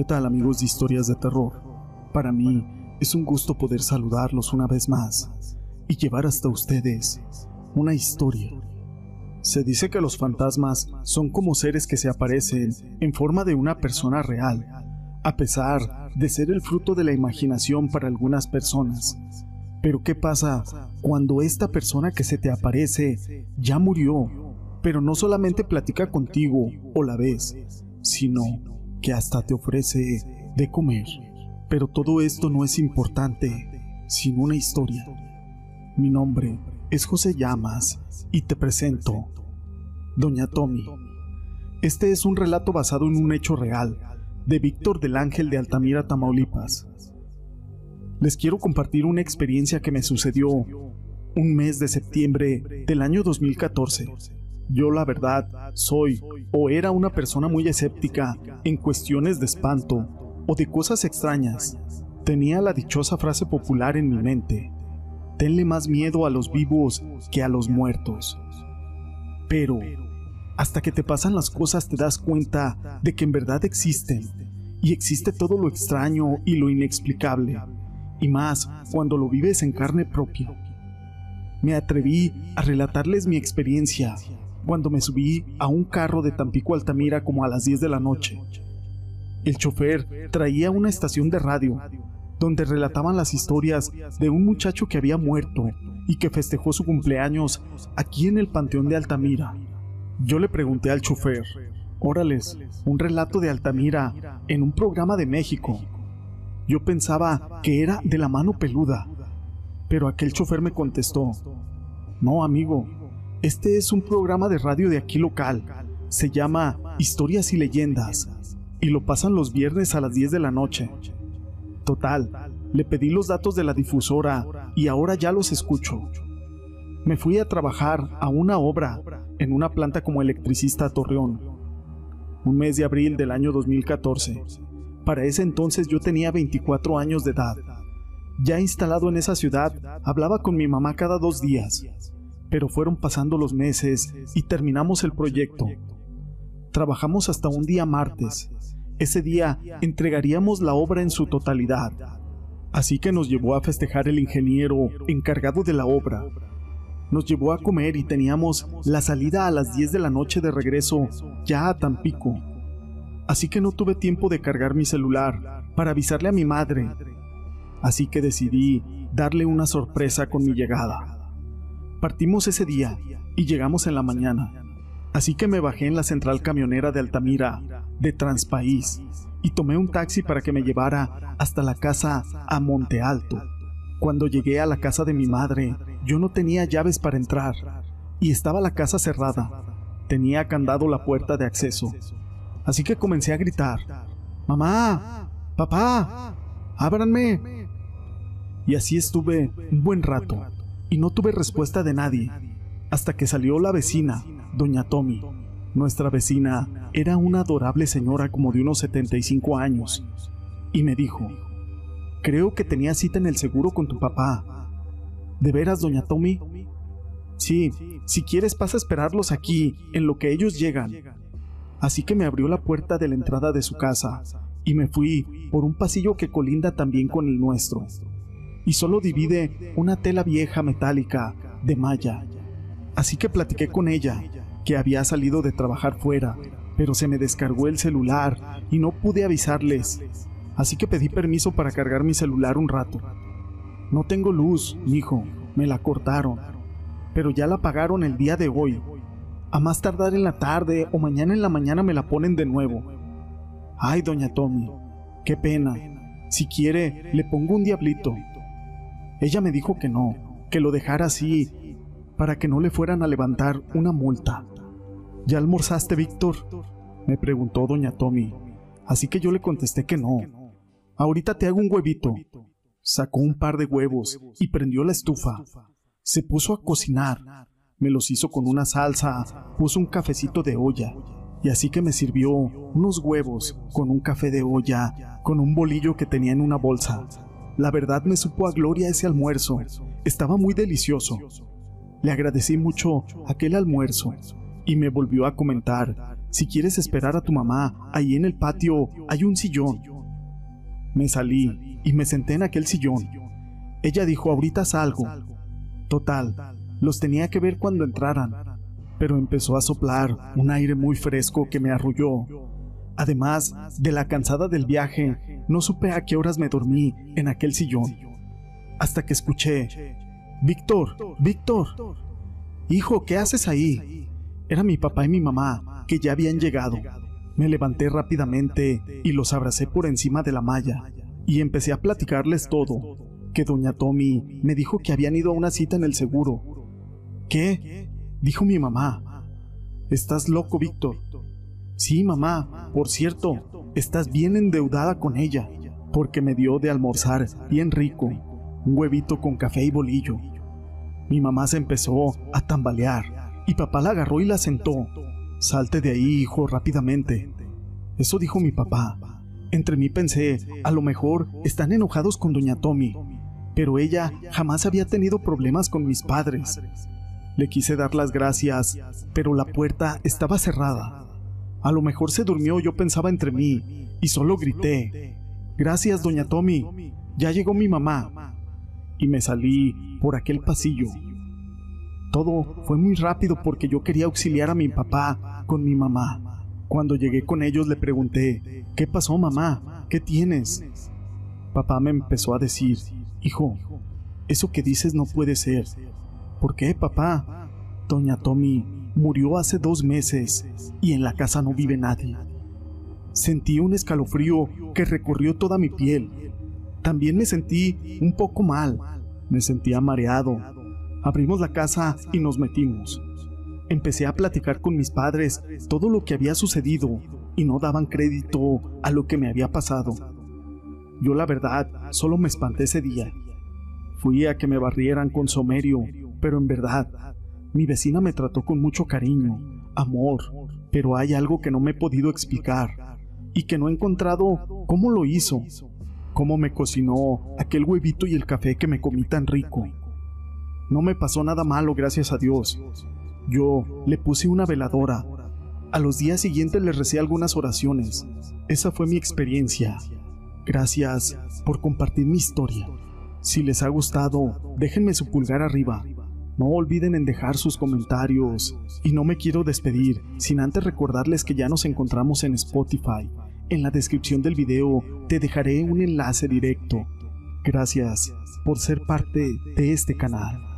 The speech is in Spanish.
¿Qué tal amigos de historias de terror? Para mí es un gusto poder saludarlos una vez más y llevar hasta ustedes una historia. Se dice que los fantasmas son como seres que se aparecen en forma de una persona real, a pesar de ser el fruto de la imaginación para algunas personas. Pero ¿qué pasa cuando esta persona que se te aparece ya murió, pero no solamente platica contigo o la ves, sino que hasta te ofrece de comer? Pero todo esto no es importante sin una historia. Mi nombre es José Llamas y te presento Doña Tommy. Este es un relato basado en un hecho real de Víctor del Ángel de Altamira, Tamaulipas les quiero compartir una experiencia que me sucedió un mes de septiembre del año 2014. Yo la verdad soy o era una persona muy escéptica en cuestiones de espanto o de cosas extrañas. Tenía la dichosa frase popular en mi mente. Tenle más miedo a los vivos que a los muertos. Pero, hasta que te pasan las cosas te das cuenta de que en verdad existen, y existe todo lo extraño y lo inexplicable y más cuando lo vives en carne propia. Me atreví a relatarles mi experiencia cuando me subí a un carro de Tampico Altamira como a las 10 de la noche. El chofer traía una estación de radio donde relataban las historias de un muchacho que había muerto y que festejó su cumpleaños aquí en el Panteón de Altamira. Yo le pregunté al chofer, órales, un relato de Altamira en un programa de México. Yo pensaba que era de la mano peluda, pero aquel chofer me contestó, no amigo, este es un programa de radio de aquí local, se llama Historias y Leyendas, y lo pasan los viernes a las 10 de la noche. Total, le pedí los datos de la difusora y ahora ya los escucho. Me fui a trabajar a una obra en una planta como electricista a Torreón. Un mes de abril del año 2014. Para ese entonces yo tenía 24 años de edad. Ya instalado en esa ciudad, hablaba con mi mamá cada dos días, pero fueron pasando los meses y terminamos el proyecto. Trabajamos hasta un día martes. Ese día entregaríamos la obra en su totalidad. Así que nos llevó a festejar el ingeniero encargado de la obra. Nos llevó a comer y teníamos la salida a las 10 de la noche de regreso ya a Tampico así que no tuve tiempo de cargar mi celular para avisarle a mi madre. Así que decidí darle una sorpresa con mi llegada. Partimos ese día y llegamos en la mañana, así que me bajé en la central camionera de Altamira, de Transpaís, y tomé un taxi para que me llevara hasta la casa a Monte Alto. Cuando llegué a la casa de mi madre, yo no tenía llaves para entrar, y estaba la casa cerrada. Tenía candado la puerta de acceso Así que comencé a gritar, Mamá, papá, ábranme. Y así estuve un buen rato y no tuve respuesta de nadie, hasta que salió la vecina, doña Tommy. Nuestra vecina era una adorable señora como de unos 75 años, y me dijo, creo que tenía cita en el seguro con tu papá. ¿De veras, doña Tommy? Sí, si quieres pasa a esperarlos aquí, en lo que ellos llegan así que me abrió la puerta de la entrada de su casa y me fui por un pasillo que colinda también con el nuestro. Y solo divide una tela vieja metálica de malla. Así que platiqué con ella, que había salido de trabajar fuera, pero se me descargó el celular y no pude avisarles. Así que pedí permiso para cargar mi celular un rato. No tengo luz, hijo, me la cortaron, pero ya la pagaron el día de hoy a más tardar en la tarde o mañana en la mañana me la ponen de nuevo. Ay, doña Tommy, qué pena. Si quiere, le pongo un diablito. Ella me dijo que no, que lo dejara así, para que no le fueran a levantar una multa. ¿Ya almorzaste, Víctor? Me preguntó doña Tommy, así que yo le contesté que no. Ahorita te hago un huevito. Sacó un par de huevos y prendió la estufa. Se puso a cocinar me los hizo con una salsa, puso un cafecito de olla, y así que me sirvió unos huevos con un café de olla, con un bolillo que tenía en una bolsa. La verdad me supo a gloria ese almuerzo, estaba muy delicioso. Le agradecí mucho aquel almuerzo y me volvió a comentar, si quieres esperar a tu mamá, ahí en el patio hay un sillón, Me salí y me senté en aquel sillón. Ella dijo, ahorita salgo. Total, los tenía que ver cuando entraran, pero empezó a soplar un aire muy fresco que me arrulló. Además de la cansada del viaje, no supe a qué horas me dormí en aquel sillón. Hasta que escuché, Víctor, Víctor, hijo, ¿qué haces ahí? Era mi papá y mi mamá, que ya habían llegado. Me levanté rápidamente y los abracé por encima de la malla y empecé a platicarles todo, que doña Tommy me dijo que habían ido a una cita en el seguro. ¿Qué? dijo mi mamá. ¿Estás loco, Víctor? Sí, mamá, por cierto, estás bien endeudada con ella, porque me dio de almorzar bien rico, un huevito con café y bolillo. Mi mamá se empezó a tambalear y papá la agarró y la sentó. Salte de ahí, hijo, rápidamente. Eso dijo mi papá. Entre mí pensé, a lo mejor están enojados con doña Tommy, pero ella jamás había tenido problemas con mis padres. Le quise dar las gracias, pero la puerta estaba cerrada. A lo mejor se durmió, yo pensaba entre mí, y solo grité, Gracias, doña Tommy, ya llegó mi mamá. Y me salí por aquel pasillo. Todo fue muy rápido porque yo quería auxiliar a mi papá con mi mamá. Cuando llegué con ellos le pregunté, ¿qué pasó mamá? ¿Qué tienes? Papá me empezó a decir, Hijo, eso que dices no puede ser. ¿Por qué, papá? Doña Tommy murió hace dos meses y en la casa no vive nadie. Sentí un escalofrío que recorrió toda mi piel. También me sentí un poco mal. Me sentía mareado. Abrimos la casa y nos metimos. Empecé a platicar con mis padres todo lo que había sucedido y no daban crédito a lo que me había pasado. Yo la verdad solo me espanté ese día. Fui a que me barrieran con somerio, pero en verdad, mi vecina me trató con mucho cariño, amor, pero hay algo que no me he podido explicar y que no he encontrado cómo lo hizo, cómo me cocinó aquel huevito y el café que me comí tan rico. No me pasó nada malo, gracias a Dios. Yo le puse una veladora. A los días siguientes le recé algunas oraciones. Esa fue mi experiencia. Gracias por compartir mi historia. Si les ha gustado, déjenme su pulgar arriba. No olviden en dejar sus comentarios. Y no me quiero despedir sin antes recordarles que ya nos encontramos en Spotify. En la descripción del video te dejaré un enlace directo. Gracias por ser parte de este canal.